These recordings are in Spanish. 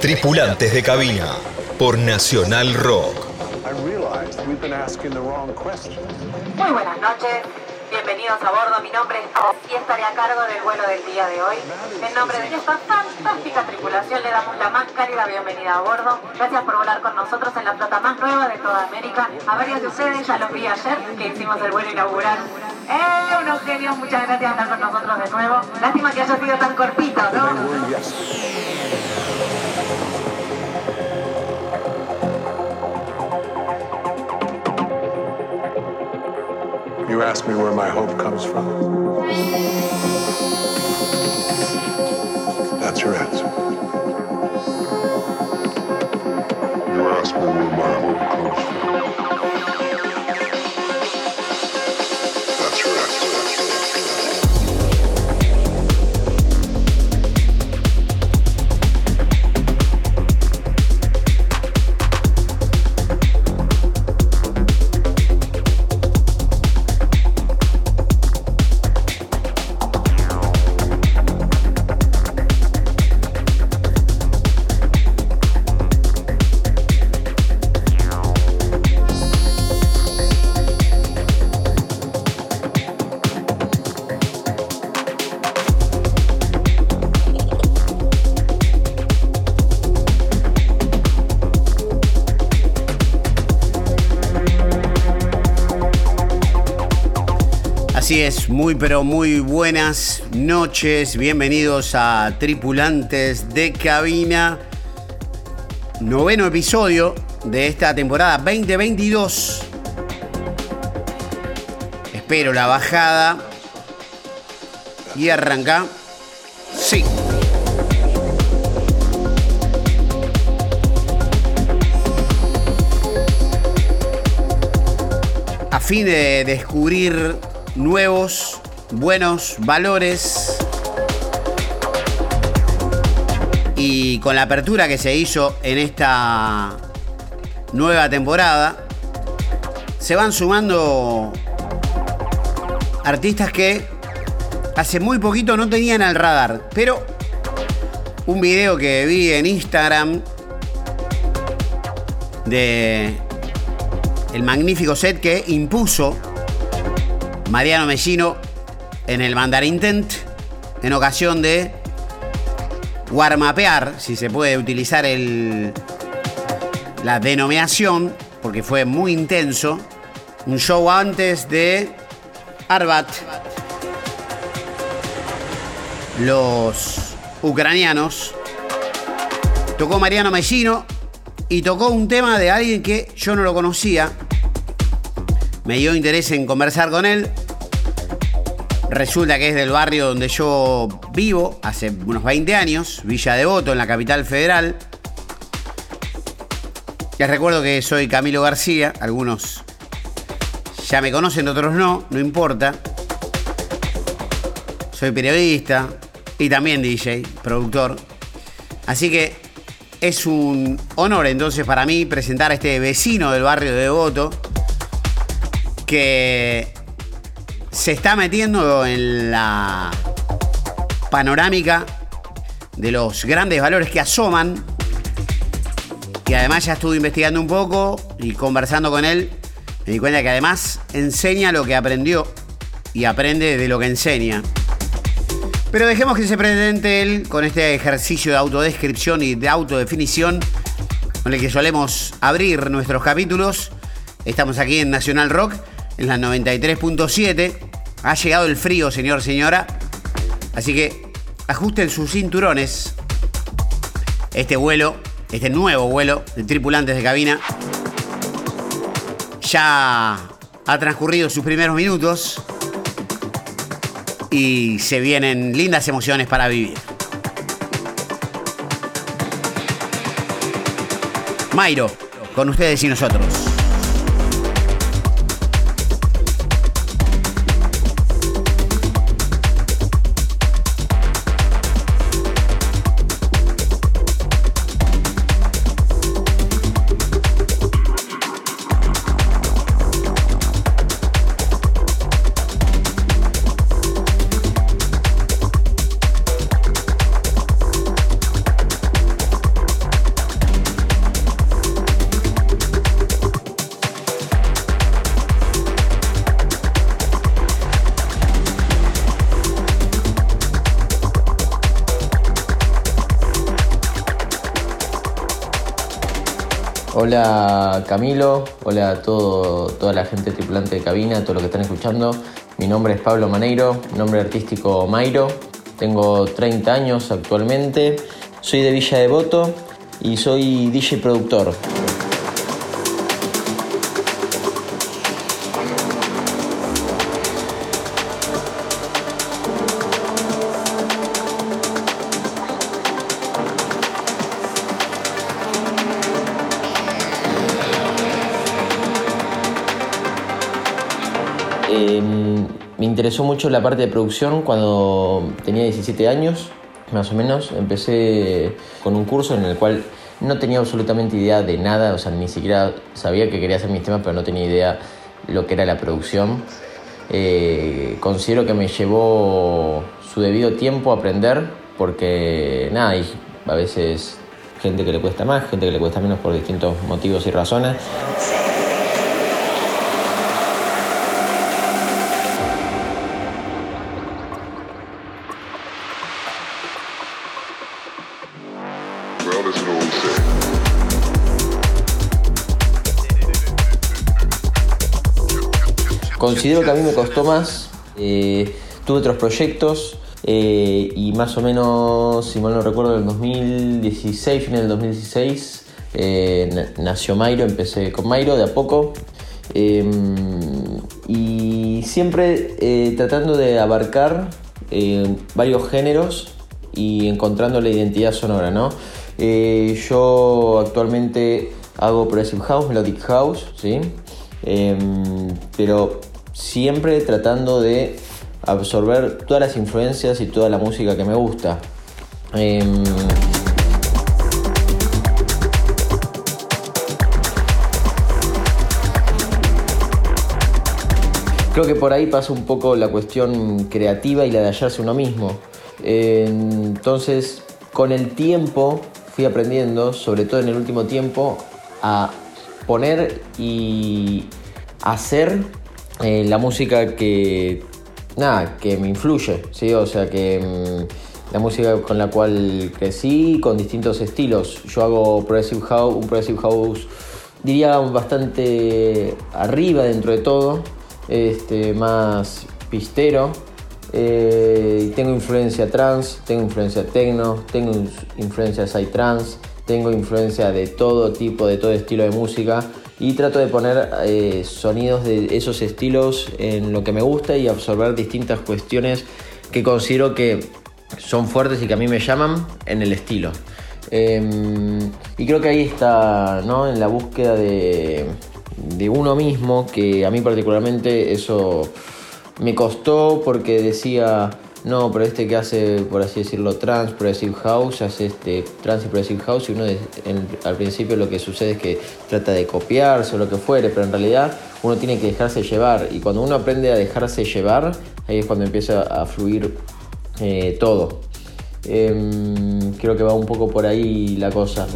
Tripulantes de cabina por Nacional Rock. Muy buenas noches. Bienvenidos a bordo, mi nombre es y estaré a cargo del vuelo del día de hoy. En nombre de esta fantástica tripulación le damos la más cálida bienvenida a bordo. Gracias por volar con nosotros en la flota más nueva de toda América. A varios de ustedes ya los vi ayer que hicimos el vuelo inaugural. ¡Eh, unos genios! Muchas gracias por estar con nosotros de nuevo. Lástima que haya sido tan cortito, ¿no? You ask me where my hope comes from. That's your answer. You ask me where my hope comes from. Es, muy pero muy buenas noches, bienvenidos a Tripulantes de Cabina, noveno episodio de esta temporada 2022. Espero la bajada y arranca. Sí. A fin de descubrir nuevos, buenos valores. Y con la apertura que se hizo en esta nueva temporada, se van sumando artistas que hace muy poquito no tenían al radar. Pero un video que vi en Instagram de el magnífico set que impuso Mariano Mellino en el Mandarin Tent en ocasión de warmapear, si se puede utilizar el, la denominación, porque fue muy intenso, un show antes de Arbat. Los ucranianos. Tocó Mariano Mellino y tocó un tema de alguien que yo no lo conocía. Me dio interés en conversar con él. Resulta que es del barrio donde yo vivo hace unos 20 años, Villa Devoto, en la capital federal. Les recuerdo que soy Camilo García, algunos ya me conocen, otros no, no importa. Soy periodista y también DJ, productor. Así que es un honor entonces para mí presentar a este vecino del barrio de Devoto que se está metiendo en la panorámica de los grandes valores que asoman. Y además ya estuve investigando un poco y conversando con él. Me di cuenta que además enseña lo que aprendió y aprende de lo que enseña. Pero dejemos que se presente él con este ejercicio de autodescripción y de autodefinición con el que solemos abrir nuestros capítulos. Estamos aquí en Nacional Rock en la 93.7. Ha llegado el frío, señor, señora. Así que ajusten sus cinturones. Este vuelo, este nuevo vuelo de tripulantes de cabina, ya ha transcurrido sus primeros minutos y se vienen lindas emociones para vivir. Mairo, con ustedes y nosotros. Hola Camilo, hola a todo, toda la gente tripulante de cabina, a todos los que están escuchando. Mi nombre es Pablo Maneiro, nombre artístico Mairo. Tengo 30 años actualmente. Soy de Villa Devoto y soy DJ productor. Interesó mucho la parte de producción cuando tenía 17 años, más o menos. Empecé con un curso en el cual no tenía absolutamente idea de nada, o sea, ni siquiera sabía que quería hacer mis temas, pero no tenía idea lo que era la producción. Eh, considero que me llevó su debido tiempo aprender, porque nada, hay a veces gente que le cuesta más, gente que le cuesta menos por distintos motivos y razones. Considero que a mí me costó más. eh, tuve otros proyectos eh, y más o menos, si mal no recuerdo, en el 2016, final del 2016, eh, na- nació Mairo, empecé con Mairo de a poco. eh, y siempre tratando de abarcar varios géneros y encontrando la identidad sonora, ¿no? Yo actualmente hago Progressive House, Melodic House, ¿sí? Em, pero siempre tratando de absorber todas las influencias y toda la música que me gusta. Em, Creo que por ahí pasa un poco la cuestión creativa y la de hallarse uno mismo. Entonces, con el tiempo fui aprendiendo, sobre todo en el último tiempo, a poner y hacer eh, la música que, nada, que me influye, ¿sí? O sea, que mm, la música con la cual crecí, con distintos estilos. Yo hago progressive house, un progressive house, diría bastante arriba dentro de todo, este, más pistero. Eh, tengo influencia trans, tengo influencia techno, tengo influencia psytrance, tengo influencia de todo tipo, de todo estilo de música y trato de poner eh, sonidos de esos estilos en lo que me gusta y absorber distintas cuestiones que considero que son fuertes y que a mí me llaman en el estilo. Em, y creo que ahí está, ¿no? En la búsqueda de, de uno mismo, que a mí particularmente eso me costó porque decía, no, pero este que hace, por así decirlo, trans, progressive house, hace este trans y progressive house y uno al principio lo que sucede es que trata de copiarse o lo que fuere, pero en realidad uno tiene que dejarse llevar y cuando uno aprende a dejarse llevar, ahí es cuando empieza a fluir eh, todo. Em, creo que va un poco por ahí la cosa.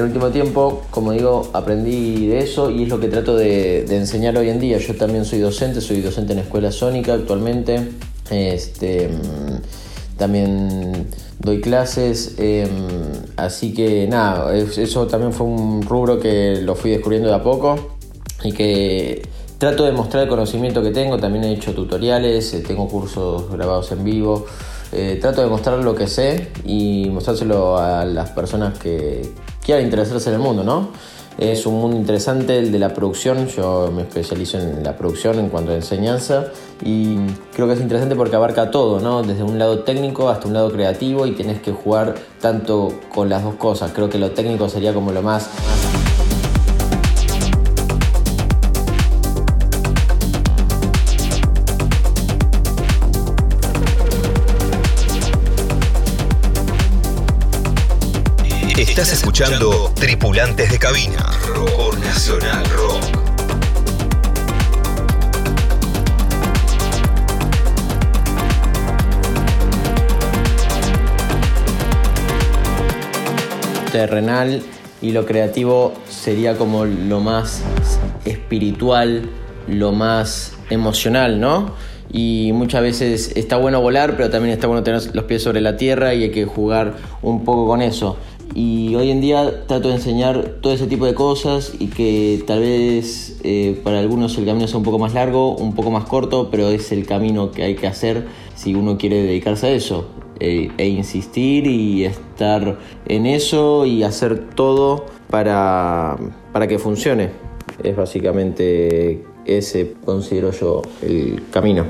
El último tiempo, como digo, aprendí de eso y es lo que trato de, enseñar hoy en día. Yo también soy docente, soy docente en Escuela Sónica actualmente. Este, mm, también doy clases, em, así que nada, es- eso también fue un rubro que lo fui descubriendo de a poco y que trato de mostrar el conocimiento que tengo. También he hecho tutoriales, eh, tengo cursos grabados en vivo. Eh, trato de mostrar lo que sé y mostrárselo a las personas que interesarse en el mundo, ¿no? Es un mundo interesante el de la producción, yo me especializo en la producción en cuanto a enseñanza y creo que es interesante porque abarca todo, ¿no? Desde un lado técnico hasta un lado creativo y tienes que jugar tanto con las dos cosas. Creo que lo técnico sería como lo más Estás escuchando Tripulantes de Cabina, Rock Nacional Rock. terrenal y lo creativo sería como lo más espiritual, lo más emocional, ¿no? Y muchas veces está bueno volar, pero también está bueno tener los pies sobre la tierra y hay que jugar un poco con eso. Y hoy en día trato de enseñar todo ese tipo de cosas y que tal vez eh, para algunos el camino sea un poco más largo, un poco más corto, pero es el camino que hay que hacer si uno quiere dedicarse a eso. Eh, e insistir y estar en eso y hacer todo para, para que funcione. Es básicamente ese, considero yo, el camino.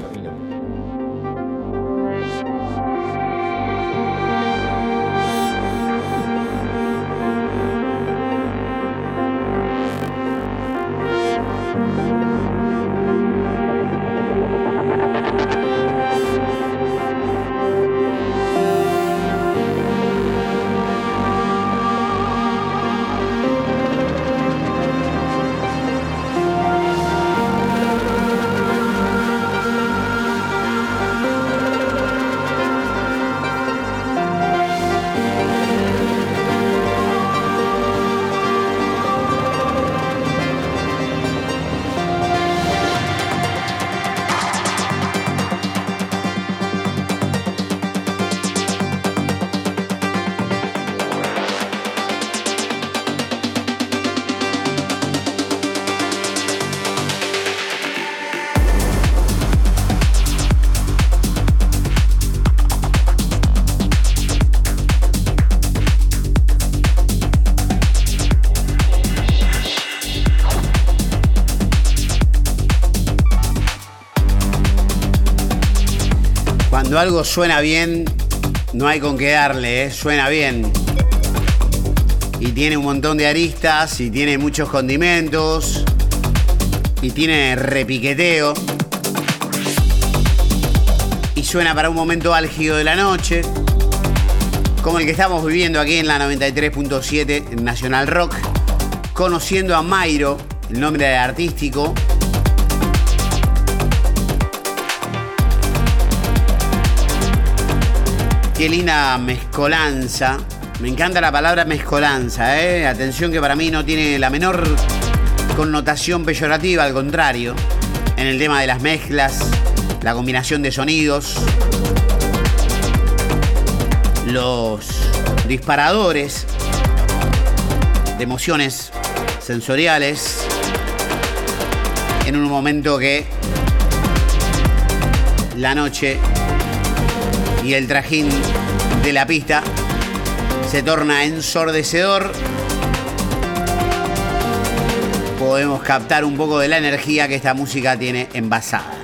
Algo suena bien, no hay con qué darle, ¿eh? suena bien. Y tiene un montón de aristas, y tiene muchos condimentos, y tiene repiqueteo. Y suena para un momento álgido de la noche, como el que estamos viviendo aquí en la 93.7 Nacional Rock, conociendo a Mairo, el nombre artístico, Qué linda mezcolanza. Me encanta la palabra mezcolanza, ¿eh? Atención que para mí no tiene la menor connotación peyorativa, al contrario. En el tema de las mezclas, la combinación de sonidos, los disparadores de emociones sensoriales en un momento que la noche y el trajín de la pista se torna ensordecedor. Podemos captar un poco de la energía que esta música tiene envasada.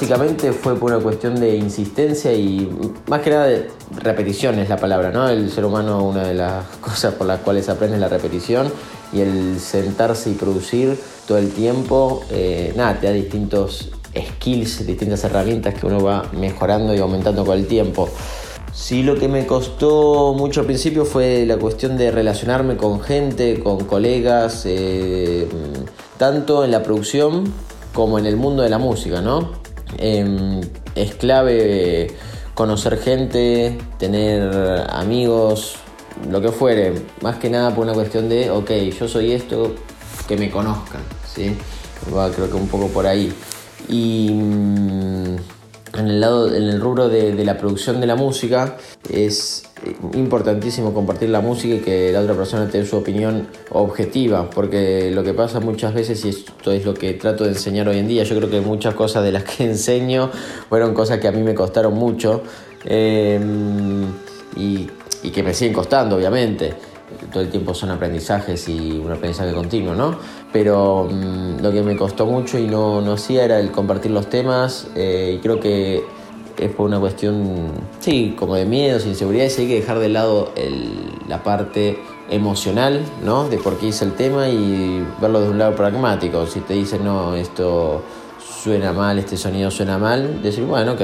Básicamente fue por una cuestión de insistencia y más que nada de repetición es la palabra, ¿no? El ser humano una de las cosas por las cuales aprende es la repetición y el sentarse y producir todo el tiempo, eh, nada, te da distintos skills, distintas herramientas que uno va mejorando y aumentando con el tiempo. Sí, lo que me costó mucho al principio fue la cuestión de relacionarme con gente, con colegas, eh, tanto en la producción como en el mundo de la música, ¿no? Eh, es clave conocer gente, tener amigos, lo que fuere. Más que nada por una cuestión de, ok, yo soy esto, que me conozcan, ¿sí? Va, creo que un poco por ahí. Y mm, en el lado, en el rubro de la producción de la música, es importantísimo compartir la música y que la otra persona tenga su opinión objetiva, porque lo que pasa muchas veces, y esto es lo que trato de enseñar hoy en día, yo creo que muchas cosas de las que enseño fueron cosas que a mí me costaron mucho eh, y, y que me siguen costando, obviamente todo el tiempo son aprendizajes y un aprendizaje continuo, ¿no? Pero mm, lo que me costó mucho y no, no hacía era el compartir los temas eh, y creo que es por una cuestión, sí, como de miedos, inseguridades, hay que dejar de lado el, la parte emocional, ¿no? De por qué hice el tema y verlo de un lado pragmático. Si te dicen, no, esto suena mal, este sonido suena mal, decir, bueno, ok,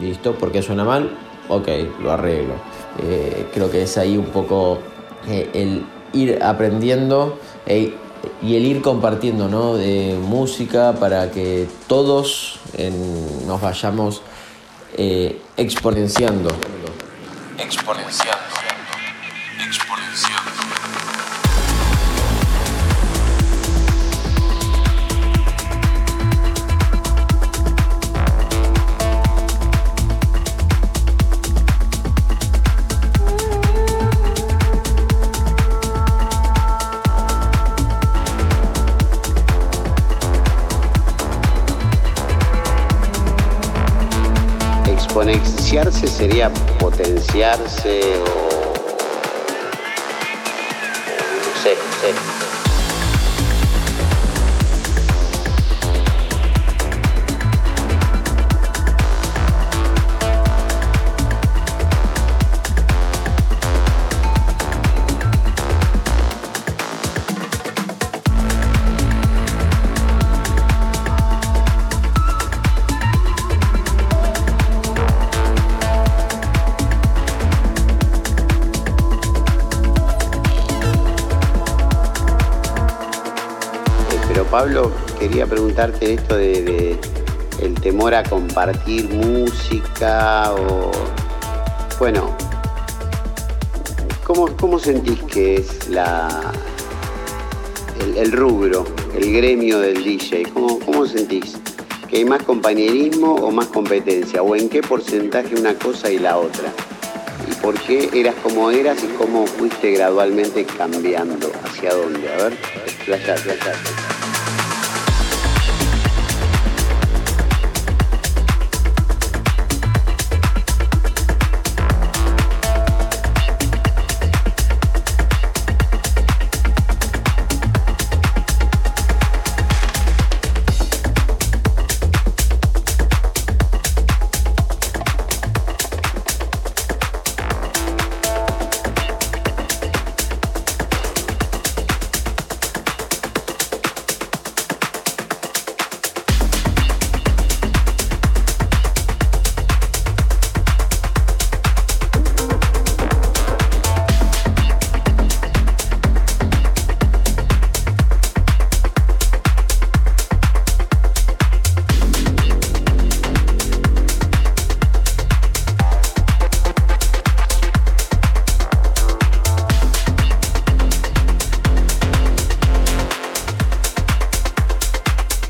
listo, ¿por qué suena mal? Ok, lo arreglo. Eh, creo que es ahí un poco eh, el ir aprendiendo eh, y el ir compartiendo ¿no? de música para que todos nos vayamos eh, exponenciando. Exponenciando. Exponenciarse sería potenciarse o... preguntarte esto de, el temor a compartir música o... Bueno, ¿cómo, cómo sentís que es la, el, rubro, el gremio del DJ? ¿Cómo, ¿Cómo sentís? ¿Que hay más compañerismo o más competencia? ¿O en qué porcentaje una cosa y la otra? ¿Y por qué eras como eras y cómo fuiste gradualmente cambiando? ¿Hacia dónde? A ver.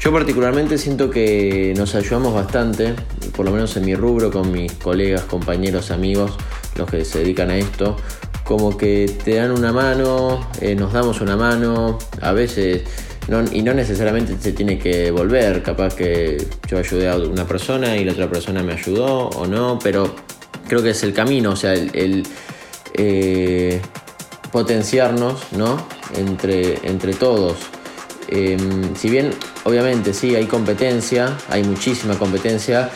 Yo particularmente siento que nos ayudamos bastante, por lo menos en mi rubro, con mis colegas, compañeros, amigos, los que se dedican a esto, como que te dan una mano, eh, nos damos una mano, a veces, y no necesariamente se tiene que volver, capaz que yo ayudé a una persona y la otra persona me ayudó o no, pero creo que es el camino, o sea, el, eh, potenciarnos, ¿no? Entre, entre todos. Eh, si bien, obviamente, sí, hay competencia, hay muchísima competencia.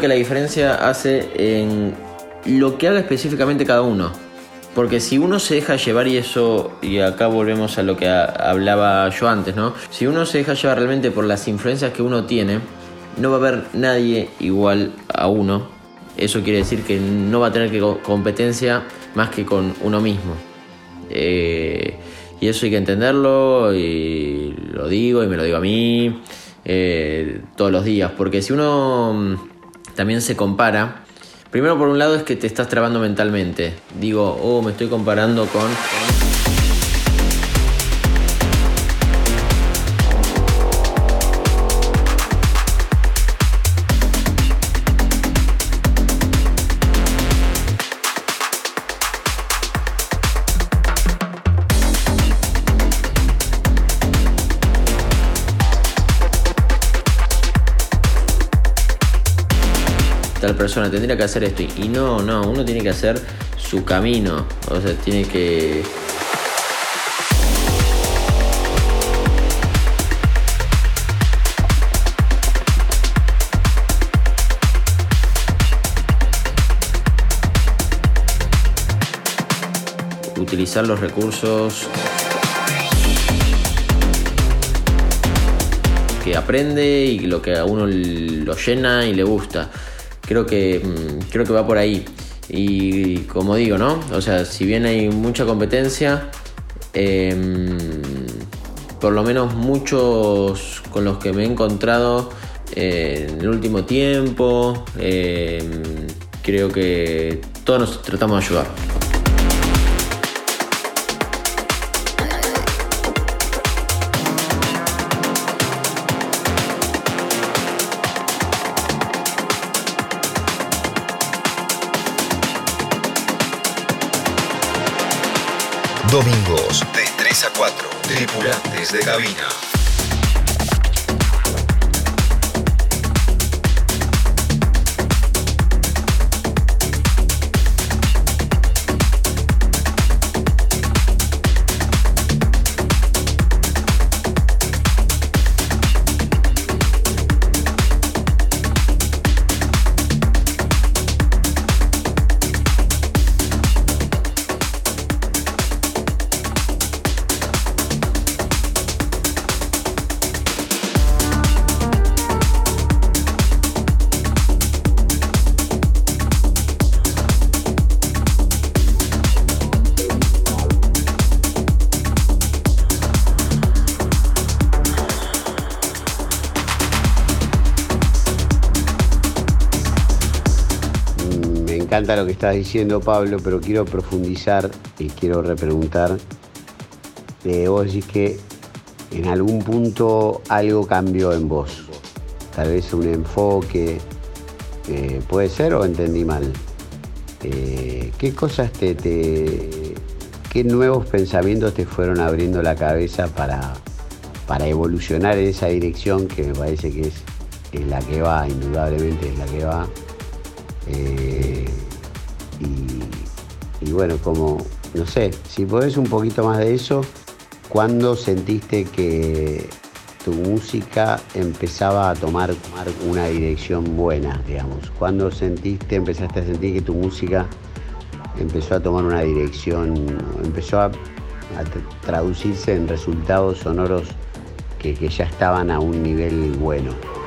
Que la diferencia hace en lo que haga específicamente cada uno. Porque si uno se deja llevar y eso, y acá volvemos a lo que hablaba yo antes, ¿no? Si uno se deja llevar realmente por las influencias que uno tiene, no va a haber nadie igual a uno. Eso quiere decir que no va a tener que competencia más que con uno mismo. Eh, y eso hay que entenderlo y lo digo y me lo digo a mí eh, todos los días. Porque si uno mm, también se compara, Primero por un lado es que te estás trabando mentalmente. Digo, oh, me estoy comparando con... persona tendría que hacer esto. Y no, no, uno tiene que hacer su camino. O sea, tiene que... utilizar los recursos que aprende y lo que a uno lo llena y le gusta. Creo que, mm, creo que va por ahí. Y como digo, ¿no? O sea, si bien hay mucha competencia, em, por lo menos muchos con los que me he encontrado eh, en el último tiempo, em, creo que todos nos tratamos de ayudar. Domingos de 3 a 4. Tripulantes de cabina. Lo que estás diciendo, Pablo, pero quiero profundizar y quiero repreguntar. Eh, vos decís que en algún punto algo cambió en vos. Tal vez un enfoque. Eh, ¿Puede ser o entendí mal? Eh, ¿Qué cosas te, qué nuevos pensamientos te fueron abriendo la cabeza para, para evolucionar en esa dirección que me parece que es, es la que va, indudablemente es la que va? y, bueno, como, no sé, si podés un poquito más de eso, ¿cuándo sentiste que tu música empezaba a tomar, una dirección buena, digamos? ¿Cuándo sentiste, empezaste a sentir que tu música empezó a tomar una dirección, empezó a, traducirse en resultados sonoros que ya estaban a un nivel bueno?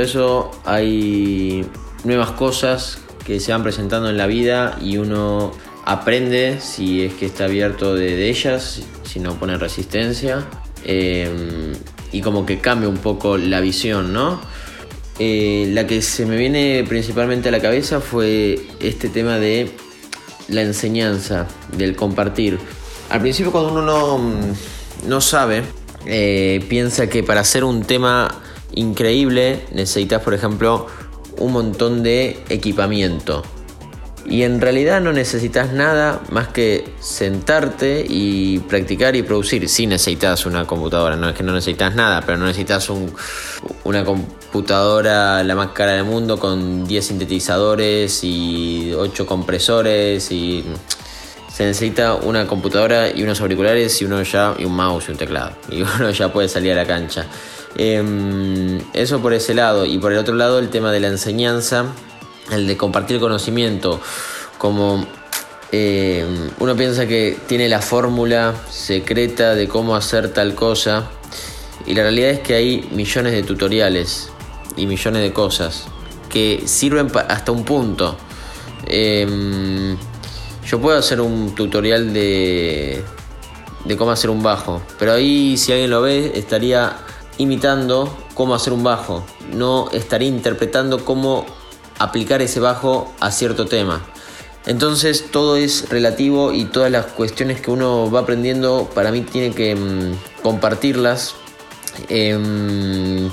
Eso hay nuevas cosas que se van presentando en la vida y uno aprende si es que está abierto de, ellas, si no pone resistencia. eh, y como que cambia un poco la visión, ¿no? Eh, la que se me viene principalmente a la cabeza fue este tema de la enseñanza, del compartir. Al principio cuando uno no, no sabe, eh, piensa que para hacer un tema increíble necesitas, por ejemplo, un montón de equipamiento. Y en realidad no necesitas nada más que sentarte y practicar y producir. Sí necesitas una computadora, no es que no necesitas nada, pero no necesitas un- una computadora la más cara del mundo con 10 sintetizadores y 8 compresores y se necesita una computadora y unos auriculares y uno ya y un mouse y un teclado y uno ya puede salir a la cancha. Em, eso por ese lado y por el otro lado el tema de la enseñanza, el de compartir conocimiento, como eh, uno piensa que tiene la fórmula secreta de cómo hacer tal cosa y la realidad es que hay millones de tutoriales y millones de cosas que sirven hasta un punto. Em, yo puedo hacer un tutorial de, de cómo hacer un bajo, pero ahí si alguien lo ve estaría imitando cómo hacer un bajo, no estaría interpretando cómo aplicar ese bajo a cierto tema. Entonces todo es relativo y todas las cuestiones que uno va aprendiendo para mí tiene que mm, compartirlas em,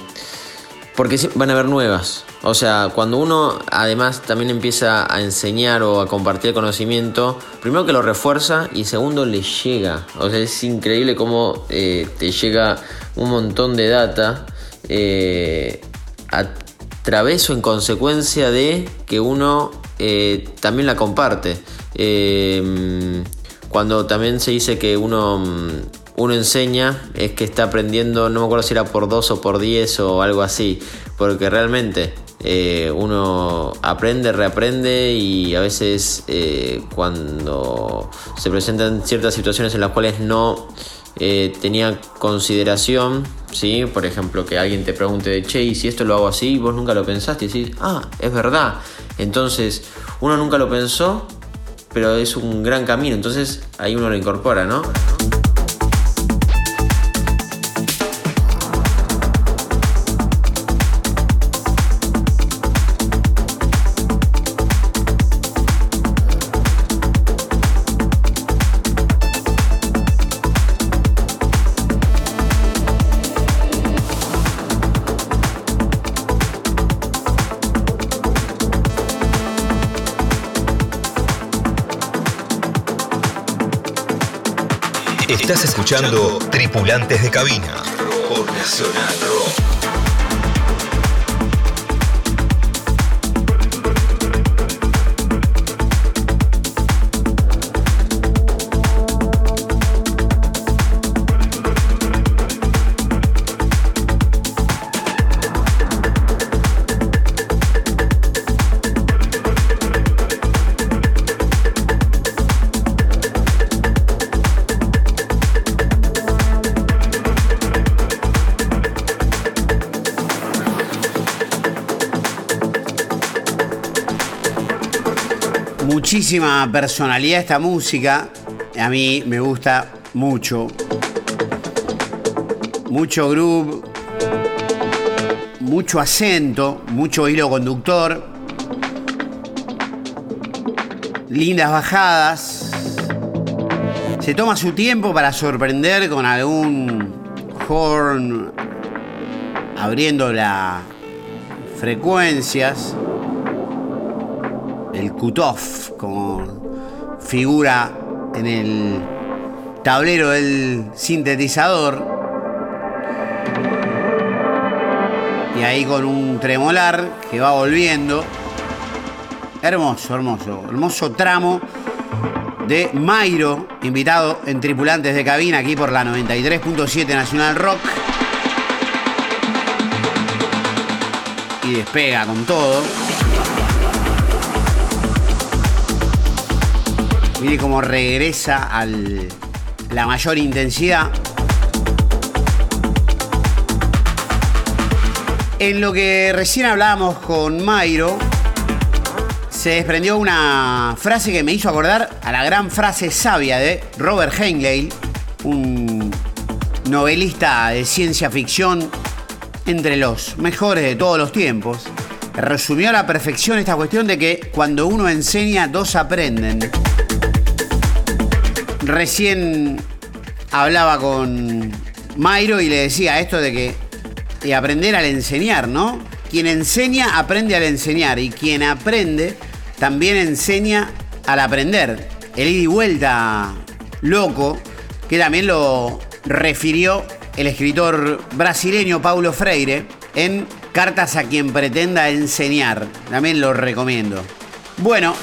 porque van a haber nuevas. O sea, cuando uno además también empieza a enseñar o a compartir conocimiento, primero que lo refuerza y segundo le llega. O sea, es increíble cómo eh, te llega un montón de data eh, a través o en consecuencia de que uno eh, también la comparte. Cuando también se dice que uno, mm, uno enseña, es que está aprendiendo, no me acuerdo si era por 2 o por 10 o algo así, porque realmente eh, uno aprende, reaprende y a veces eh, cuando se presentan ciertas situaciones en las cuales no eh, tenía consideración, ¿sí? por ejemplo, que alguien te pregunte che, y si esto lo hago así, vos nunca lo pensaste, y decís, ah, es verdad. Entonces, uno nunca lo pensó, pero es un gran camino, entonces ahí uno lo incorpora, ¿no? Estás escuchando Tripulantes de Cabina. Muchísima personalidad esta música. A mí me gusta mucho. Mucho groove. Mucho acento. Mucho hilo conductor. Lindas bajadas. Se toma su tiempo para sorprender con algún horn abriendo las frecuencias el cutoff como figura en el tablero del sintetizador. Y ahí con un tremolar que va volviendo. Hermoso, hermoso, hermoso tramo de Mairo, invitado en Tripulantes de Cabina aquí por la 93.7 Nacional Rock. Y despega con todo. Mire cómo regresa a la mayor intensidad. En lo que recién hablábamos con Mairo, se desprendió una frase que me hizo acordar a la gran frase sabia de Robert Heinlein, un novelista de ciencia ficción entre los mejores de todos los tiempos. Resumió a la perfección esta cuestión de que cuando uno enseña, dos aprenden. Recién hablaba con Mairo y le decía esto de que de aprender al enseñar, ¿no? Quien enseña aprende al enseñar y quien aprende también enseña al aprender. El ida y vuelta loco, que también lo refirió el escritor brasileño Paulo Freire en Cartas a quien pretenda enseñar. También lo recomiendo. Bueno,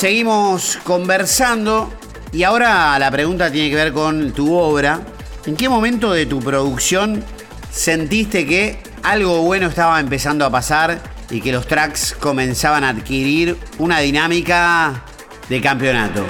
seguimos conversando y ahora la pregunta tiene que ver con tu obra. ¿En qué momento de tu producción sentiste que algo bueno estaba empezando a pasar y que los tracks comenzaban a adquirir una dinámica de campeonato?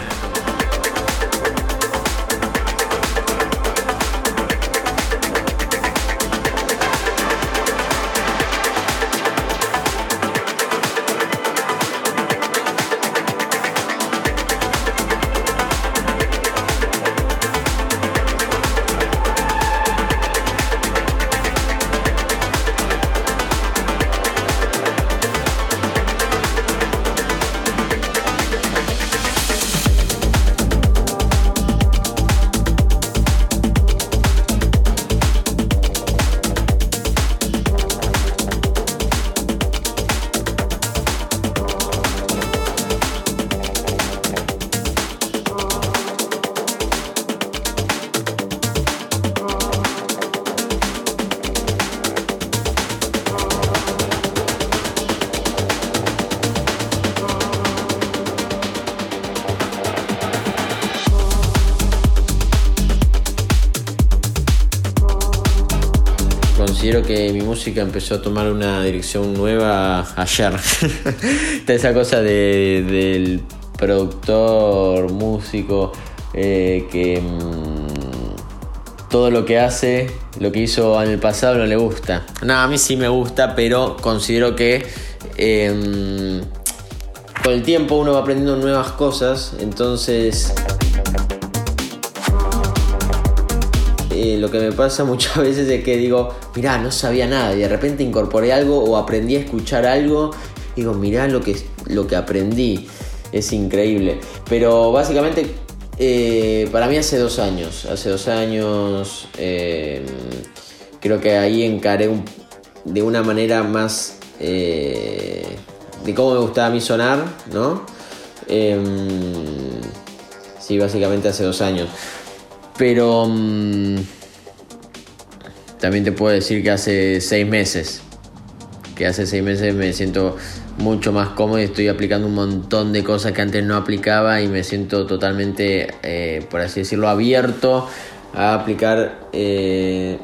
Música empezó a tomar una dirección nueva ayer. Está esa cosa de- del productor, músico, eh, que mm, todo lo que hace, lo que hizo en el pasado no le gusta. No, a mí sí me gusta, pero considero que em, con el tiempo uno va aprendiendo nuevas cosas, entonces que me pasa muchas veces es que digo, mirá, no sabía nada y de repente incorporé algo o aprendí a escuchar algo. Digo, mirá lo que, lo que aprendí. Es increíble. Pero básicamente, eh, para mí hace dos años. Hace dos años eh, creo que ahí encaré de una manera más eh, de cómo me gustaba a mí sonar, ¿no? Em, sí, básicamente hace dos años. Pero mm, también te puedo decir que hace seis meses. Que hace seis meses me siento mucho más cómodo y estoy aplicando un montón de cosas que antes no aplicaba y me siento totalmente, eh, por así decirlo, abierto a aplicar eh,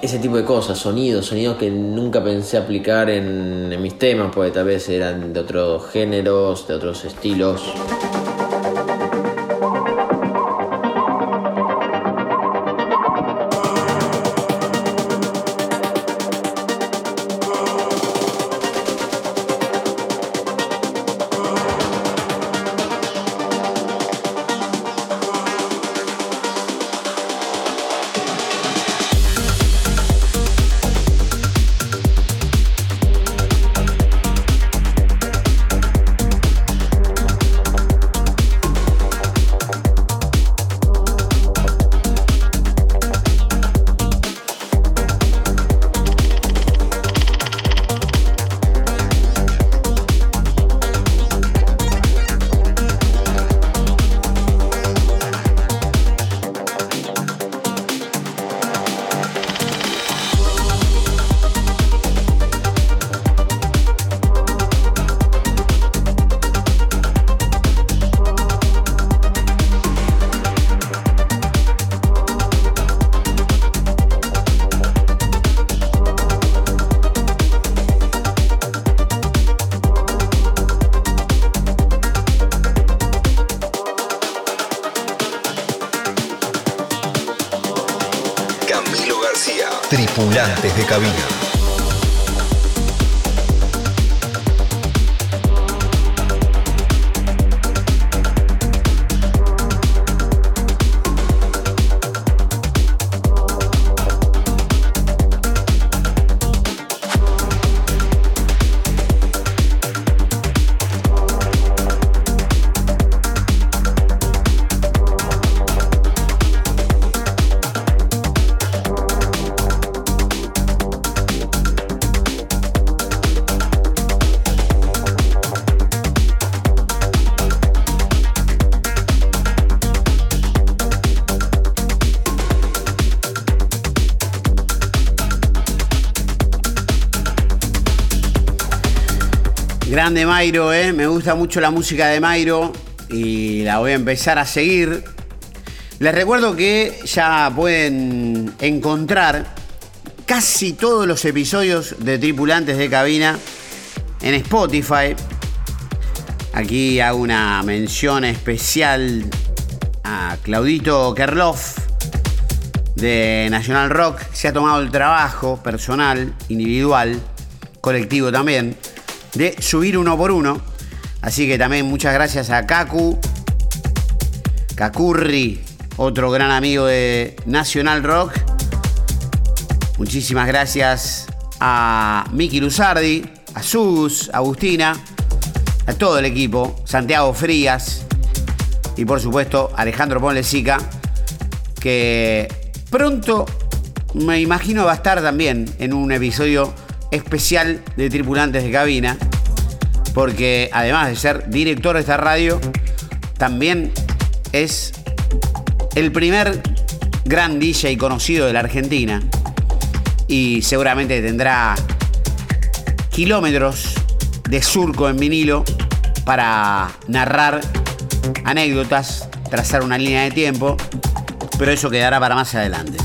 ese tipo de cosas, sonidos, sonidos que nunca pensé aplicar en, en mis temas, porque tal vez eran de otros géneros, de otros estilos. ¿Eh? me gusta mucho la música de Mairo y la voy a empezar a seguir. Les recuerdo que ya pueden encontrar casi todos los episodios de Tripulantes de Cabina en Spotify. Aquí hago una mención especial a Claudito Kerloff de National Rock. Se ha tomado el trabajo personal, individual, colectivo también de subir uno por uno. Así que también muchas gracias a Kaku, Kakurri, otro gran amigo de National Rock. Muchísimas gracias a Miki Luzardi, a Sus, Agustina, a todo el equipo, Santiago Frías y por supuesto Alejandro Ponlesica, que pronto me imagino va a estar también en un episodio especial de tripulantes de cabina, porque además de ser director de esta radio, también es el primer gran DJ conocido de la Argentina y seguramente tendrá kilómetros de surco en vinilo para narrar anécdotas, trazar una línea de tiempo, pero eso quedará para más adelante.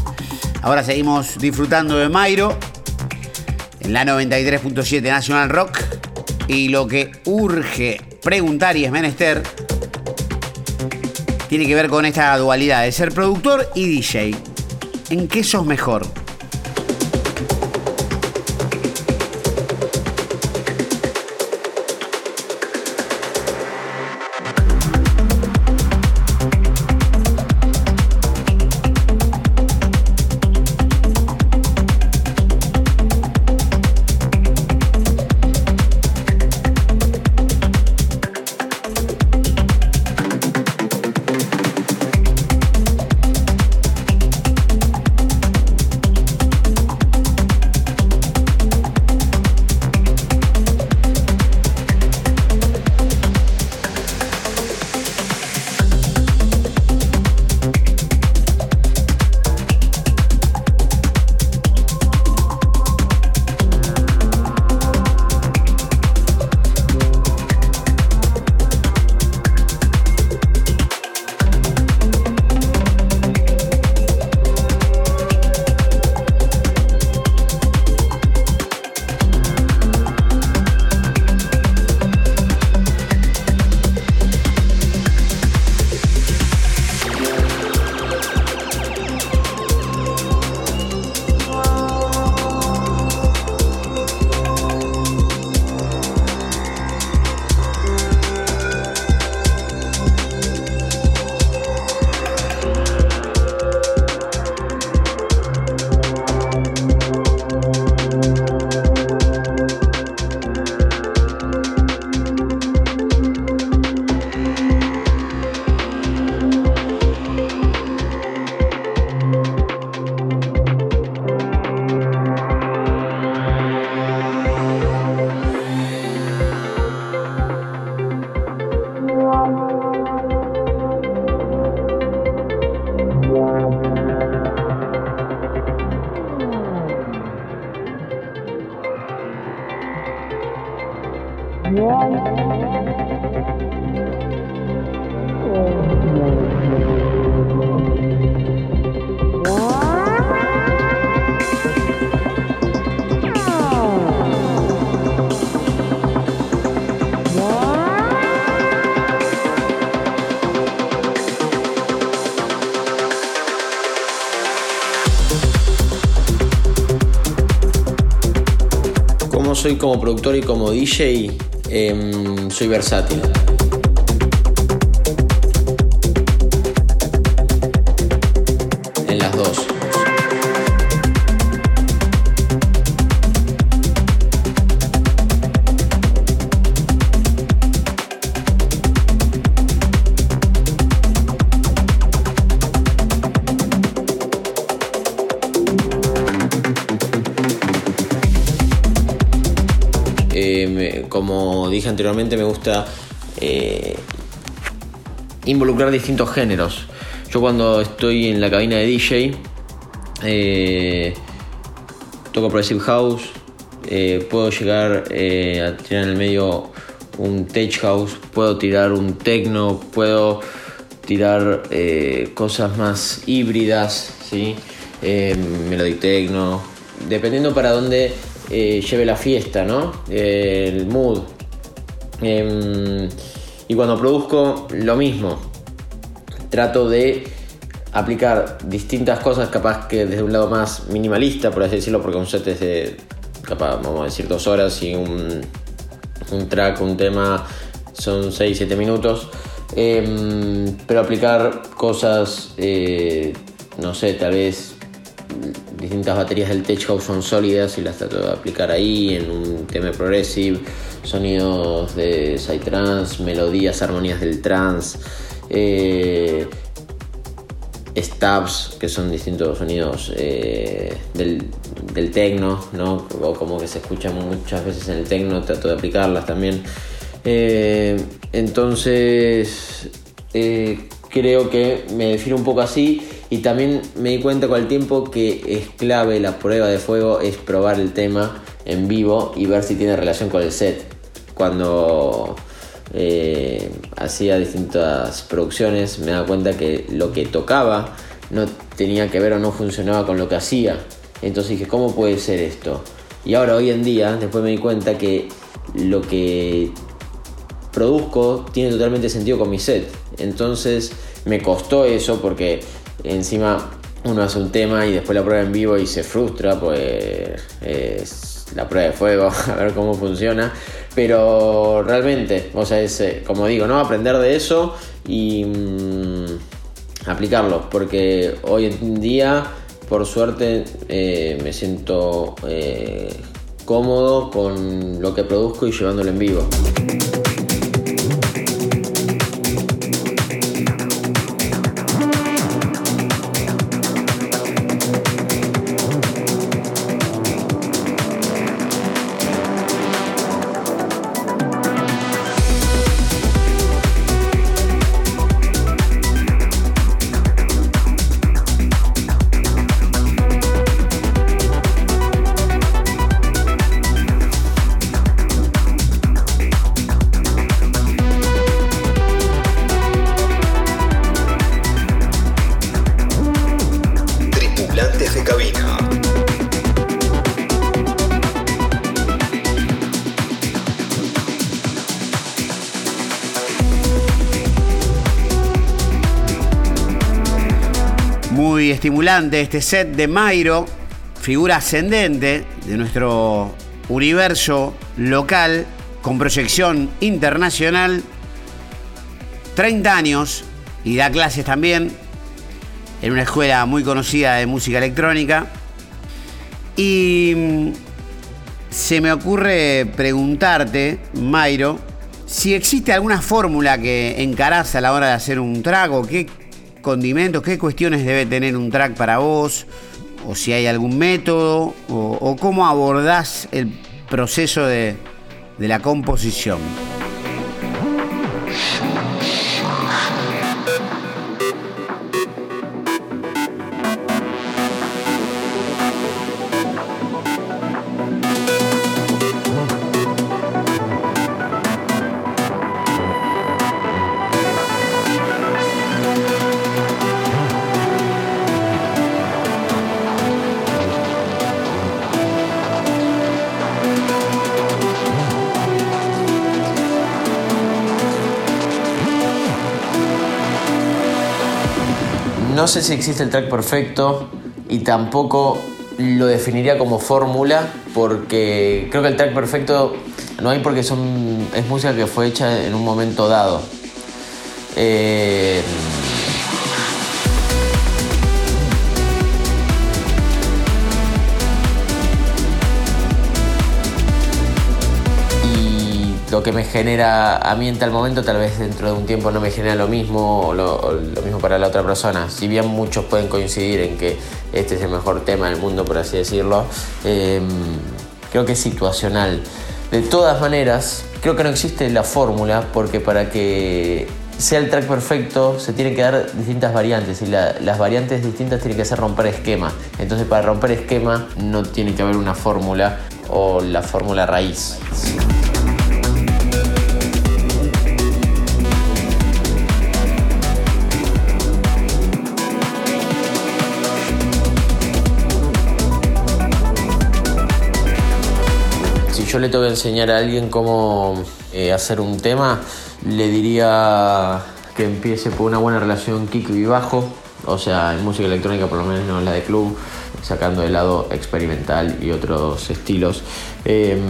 Ahora seguimos disfrutando de Mairo la 93.7 National Rock. Y lo que urge preguntar y es menester tiene que ver con esta dualidad de ser productor y DJ. ¿En qué sos mejor? Soy como productor y como DJ, em, soy versátil. Anteriormente, me gusta eh, involucrar distintos géneros. Yo cuando estoy en la cabina de DJ, eh, toco Progressive House, eh, puedo llegar eh, a tirar en el medio un Tech House, puedo tirar un Techno, puedo tirar cosas más híbridas, ¿sí? Melodic Techno, dependiendo para dónde lleve la fiesta, ¿no? El mood. Em, y cuando produzco, lo mismo trato de aplicar distintas cosas, capaz que desde un lado más minimalista, por así decirlo, porque un set es de, capaz, vamos a decir, dos horas y un, un track, un tema son 6-7 minutos. Em, pero aplicar cosas, eh, no sé, tal vez distintas baterías del Tech House son sólidas y las trato de aplicar ahí en un tema progressive, sonidos de psytrance, melodías, armonías del trance, eh, stabs, que son distintos sonidos eh, del, del techno, ¿no? O como que se escuchan muchas veces en el techno, trato de aplicarlas también. Eh, entonces, eh, creo que me defino un poco así y también me di cuenta con el tiempo que es clave la prueba de fuego, es probar el tema en vivo y ver si tiene relación con el set. Cuando eh, hacía distintas producciones me daba cuenta que lo que tocaba no tenía que ver o no funcionaba con lo que hacía. Entonces dije, ¿cómo puede ser esto? Y ahora hoy en día, después me di cuenta que lo que produzco tiene totalmente sentido con mi set. Entonces me costó eso porque encima uno hace un tema y después la prueba en vivo y se frustra, pues es la prueba de fuego, a ver cómo funciona. Pero realmente, o sea, es eh, como digo, ¿no? Aprender de eso y mm, aplicarlo, porque hoy en día, por suerte, eh, me siento eh, cómodo con lo que produzco y llevándolo en vivo. Estimulante este set de Mairo, figura ascendente de nuestro universo local con proyección internacional. 30 años y da clases también en una escuela muy conocida de música electrónica. Y mm, se me ocurre preguntarte, Mairo, si existe alguna fórmula que encarás a la hora de hacer un track o qué condimentos, qué cuestiones debe tener un track para vos, o si hay algún método, o, cómo abordás el proceso de, de la composición. No sé si existe el track perfecto y tampoco lo definiría como fórmula porque creo que el track perfecto no hay porque son, es música que fue hecha en un momento dado. Eh, lo que me genera a mí en tal momento, tal vez dentro de un tiempo no me genera lo mismo lo, mismo para la otra persona. Si bien muchos pueden coincidir en que este es el mejor tema del mundo, por así decirlo, eh, creo que es situacional. De todas maneras, creo que no existe la fórmula porque para que sea el track perfecto se tienen que dar distintas variantes y la- las variantes distintas tienen que ser romper esquema. Entonces para romper esquema no tiene que haber una fórmula o la fórmula raíz. Yo le tengo que enseñar a alguien cómo eh, hacer un tema, le diría que empiece por una buena relación kick y bajo, o sea, en música electrónica por lo menos no la de club, sacando de lado experimental y otros estilos. Eh,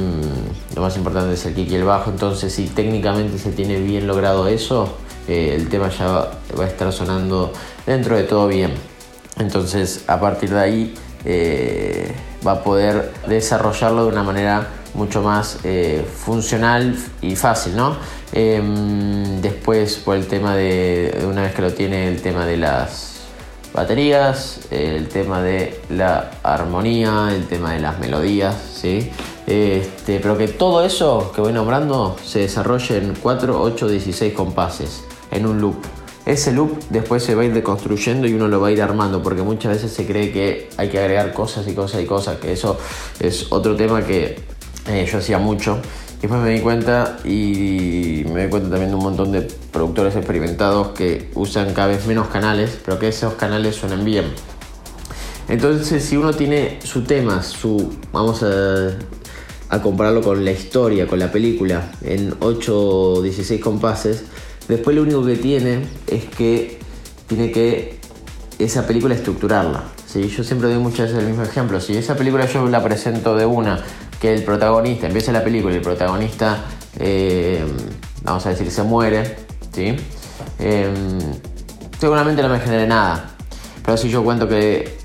lo más importante es el kick y el bajo, entonces si técnicamente se tiene bien logrado eso, eh, el tema ya va, va a estar sonando dentro de todo bien. Entonces, a partir de ahí eh, va a poder desarrollarlo de una manera mucho más eh, funcional y fácil, ¿no? Em, después, por el tema de, una vez que lo tiene, el tema de las baterías, el tema de la armonía, el tema de las melodías, ¿sí? Este, pero que todo eso que voy nombrando se desarrolle en 4, 8, 16 compases, en un loop. Ese loop después se va a ir deconstruyendo y uno lo va a ir armando, porque muchas veces se cree que hay que agregar cosas y cosas y cosas, que eso es otro tema que eh, yo hacía mucho. Y después me di cuenta y me di cuenta también de un montón de productores experimentados que usan cada vez menos canales, pero que esos canales suenan bien. Entonces, si uno tiene su tema, su. Vamos a, a compararlo con la historia, con la película, en 8 o 16 compases, después lo único que tiene es que tiene que esa película estructurarla. ¿sí? Yo siempre doy muchas veces el mismo ejemplo. Si esa película yo la presento de una, que el protagonista, empieza la película y el protagonista, eh, vamos a decir, se muere, ¿sí? Eh, seguramente no me genere nada. Pero si yo cuento que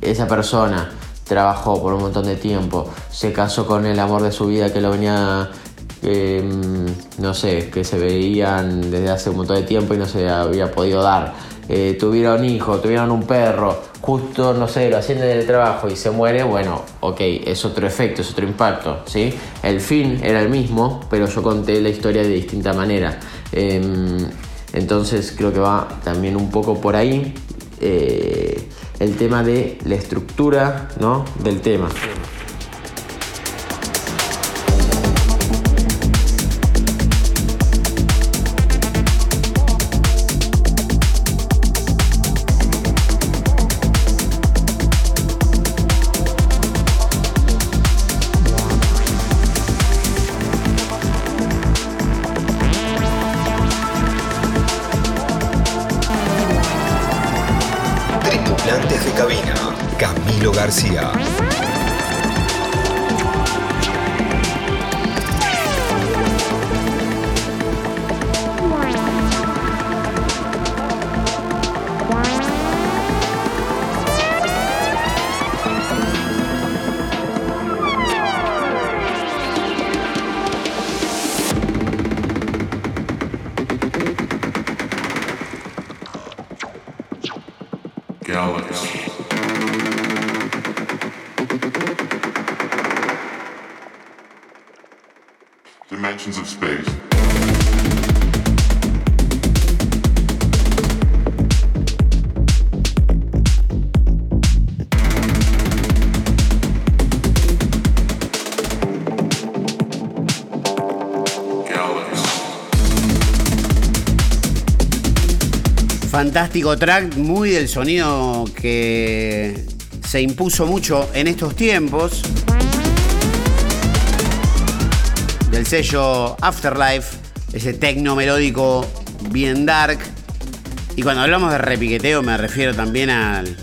esa persona trabajó por un montón de tiempo, se casó con el amor de su vida que lo venía, eh, no sé, que se veían desde hace un montón de tiempo y no se había podido dar. Eh, tuvieron hijos, tuvieron un perro, justo, no sé, lo ascienden del trabajo y se muere, bueno, ok, es otro efecto, es otro impacto, ¿sí? El fin era el mismo, pero yo conté la historia de distinta manera. Em, entonces creo que va también un poco por ahí eh, el tema de la estructura ¿no? del tema. Fantástico track, muy del sonido que se impuso mucho en estos tiempos. Del sello Afterlife, ese tecno melódico bien dark. Y cuando hablamos de repiqueteo me refiero también al,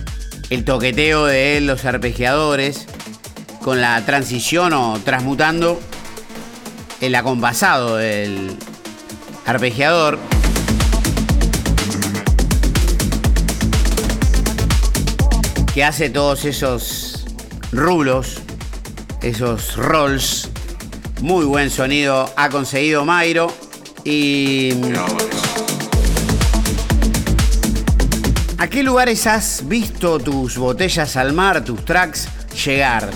el toqueteo de los arpegiadores con la transición o transmutando el acompasado del arpegiador. Que hace todos esos rulos, esos rolls. Muy buen sonido ha conseguido Mairo. Y. ¿A qué lugares has visto tus botellas al mar, tus tracks llegar?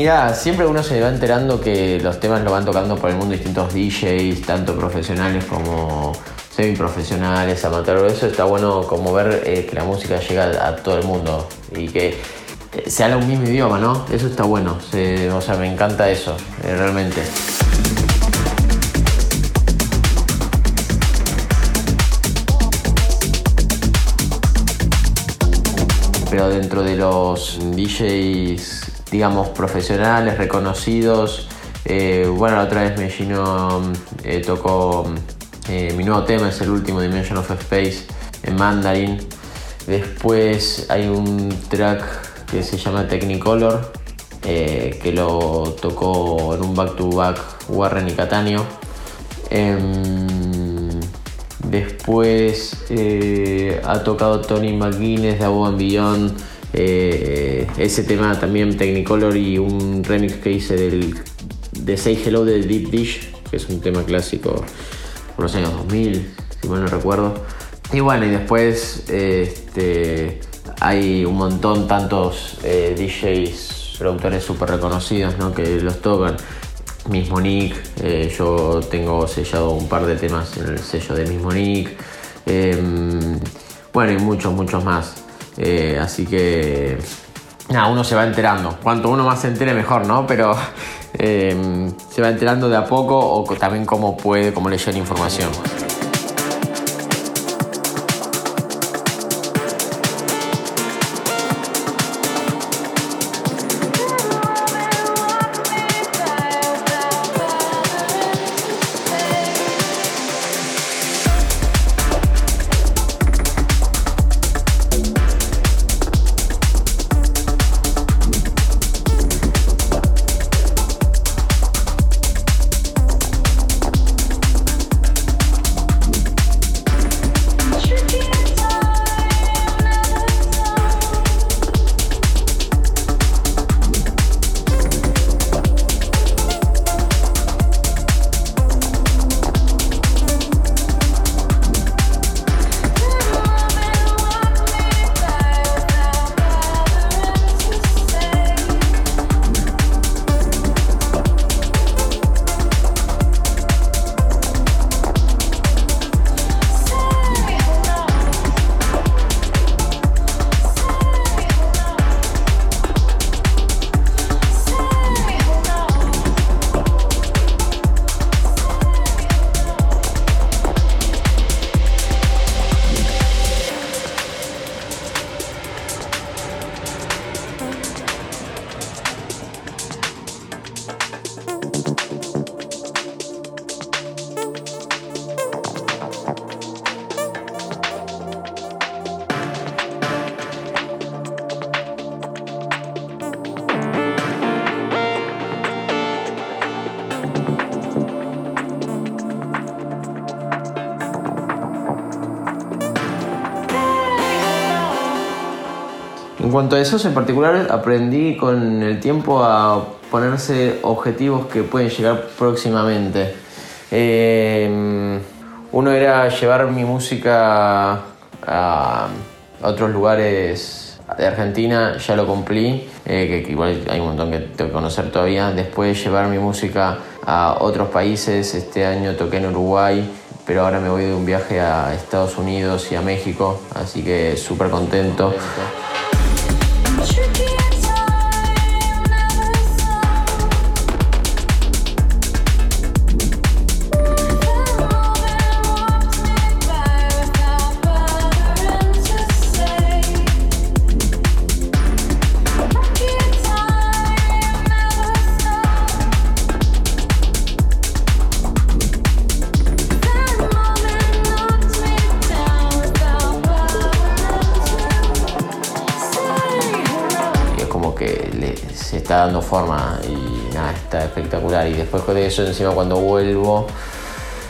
Mira, siempre uno se va enterando que los temas lo van tocando por el mundo distintos DJs, tanto profesionales como semiprofesionales, amateurs. Eso está bueno como ver eh, que la música llega a todo el mundo y que eh, se habla un mismo idioma, ¿no? Eso está bueno. o sea, me encanta eso, eh, realmente. Pero dentro de los DJs digamos, profesionales, reconocidos. Eh, bueno, la otra vez Mellino eh, tocó eh, mi nuevo tema, es el último Dimension of Space en Mandarin. Después hay un track que se llama Technicolor, que lo tocó en un back-to-back Warren y Catania. Em, después ha tocado Tony McGuinness de Above Beyond eh, ese tema también Technicolor y un remix que hice del, de Say Hello de Deep Dish, que es un tema clásico por los años 2000, si mal no recuerdo. Y bueno, y después este, hay un montón, tantos eh, DJs, productores súper reconocidos ¿no? que los tocan. Mismo Nick, eh, yo tengo sellado un par de temas en el sello de Mismo Nick. Em, bueno, y muchos, muchos más. Eh, así que nada, uno se va enterando. Cuanto uno más se entere, mejor, ¿no? Pero eh, se va enterando de a poco o también cómo puede, cómo le llega la información. En cuanto a esos en particular, aprendí con el tiempo a ponerse objetivos que pueden llegar próximamente. Em, uno era llevar mi música a otros lugares de Argentina, ya lo cumplí, eh, que igual hay un montón que tengo que conocer todavía. Después llevar mi música a otros países, este año toqué en Uruguay, pero ahora me voy de un viaje a Estados Unidos y a México, así que súper contento. Dando forma y nada, está espectacular. Y después de eso, encima cuando vuelvo,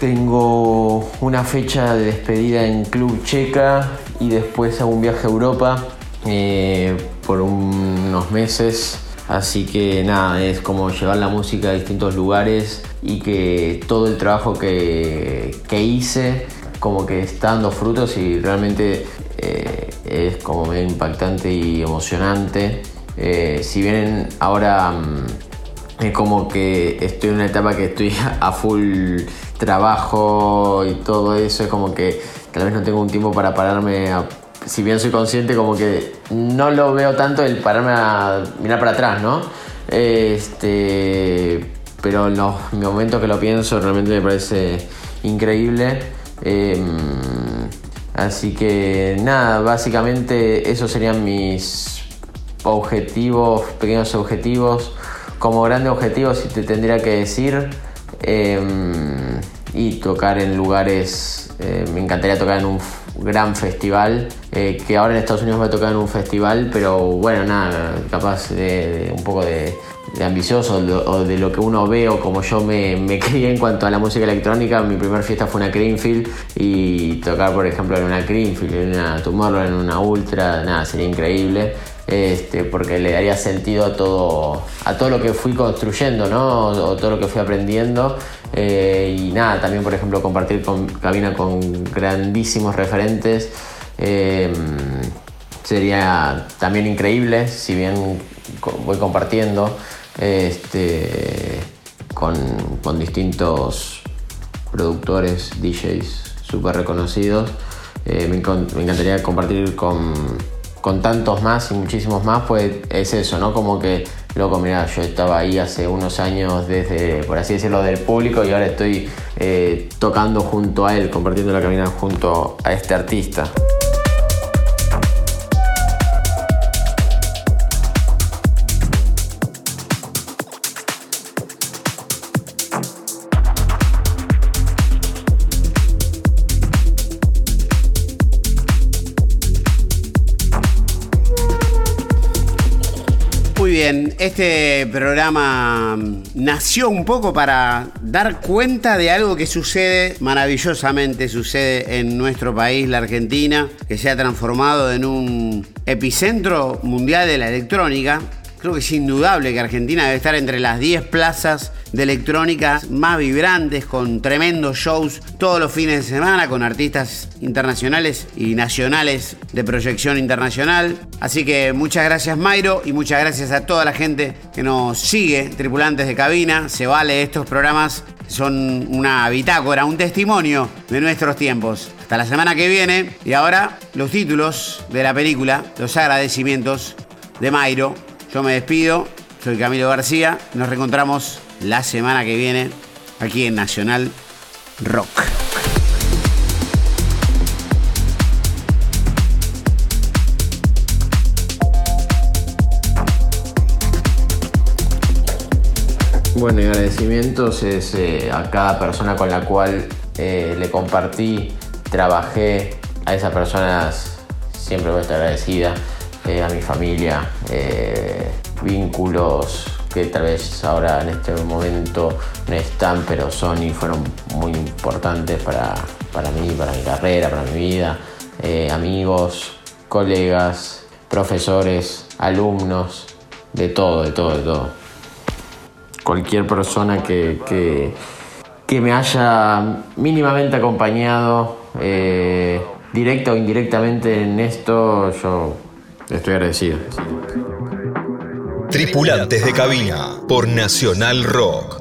tengo una fecha de despedida en Club Checa y después hago un viaje a Europa eh, por unos meses. Así que nada, es como llevar la música a distintos lugares y que todo el trabajo que, que hice como que está dando frutos y realmente eh, es como impactante y emocionante. Eh, si bien ahora mm, es como que estoy en una etapa que estoy a full trabajo y todo eso, es como que tal vez no tengo un tiempo para pararme a si bien soy consciente, como que no lo veo tanto el pararme a mirar para atrás, ¿no? Este, pero en los momentos que lo pienso realmente me parece increíble. Em, así que nada, básicamente esos serían mis objetivos, pequeños objetivos. Como grandes objetivos, si te tendría que decir, em, y tocar en lugares, eh, me encantaría tocar en un gran festival, eh, que ahora en Estados Unidos me a tocar en un festival, pero bueno, nada, capaz de, un poco de, ambicioso o de lo que uno ve o como yo me, me crié en cuanto a la música electrónica, mi primera fiesta fue una Greenfield y tocar por ejemplo en una Greenfield, en una Tomorrow, en una Ultra, nada, sería increíble. Este, porque le daría sentido a todo, a todo lo que fui construyendo, ¿no? O, todo lo que fui aprendiendo. Eh, y nada, también por ejemplo compartir con, cabina con grandísimos referentes. Eh, sería también increíble, si bien voy compartiendo este, con, distintos productores, DJs súper reconocidos. Eh, me encantaría compartir con con tantos más y muchísimos más, pues es eso, ¿no? Como que, loco, mira, yo estaba ahí hace unos años desde, por así decirlo, del público y ahora estoy eh, tocando junto a él, compartiendo la cabina junto a este artista. Bien, este programa nació un poco para dar cuenta de algo que sucede, maravillosamente sucede en nuestro país, la Argentina, que se ha transformado en un epicentro mundial de la electrónica Creo que es indudable que Argentina debe estar entre las 10 plazas de electrónica más vibrantes, con tremendos shows todos los fines de semana, con artistas internacionales y nacionales de proyección internacional. Así que muchas gracias Mayro y muchas gracias a toda la gente que nos sigue, tripulantes de cabina. Se vale estos programas, son una bitácora, un testimonio de nuestros tiempos. Hasta la semana que viene y ahora los títulos de la película, los agradecimientos de Mayro yo me despido, soy Camilo García, nos reencontramos la semana que viene aquí en Nacional Rock. Bueno, agradecimientos es eh, a cada persona con la cual eh, le compartí, trabajé, a esas personas siempre voy a estar agradecida. Eh, a mi familia, eh, vínculos que tal vez ahora en este momento no están, pero son y fueron muy importantes para, mí, para mi carrera, para mi vida, eh, amigos, colegas, profesores, alumnos, de todo, de todo, de todo. Cualquier persona que, que, me haya mínimamente acompañado, directa o indirectamente en esto, yo Estoy agradecido. Tripulantes de cabina por Nacional Rock.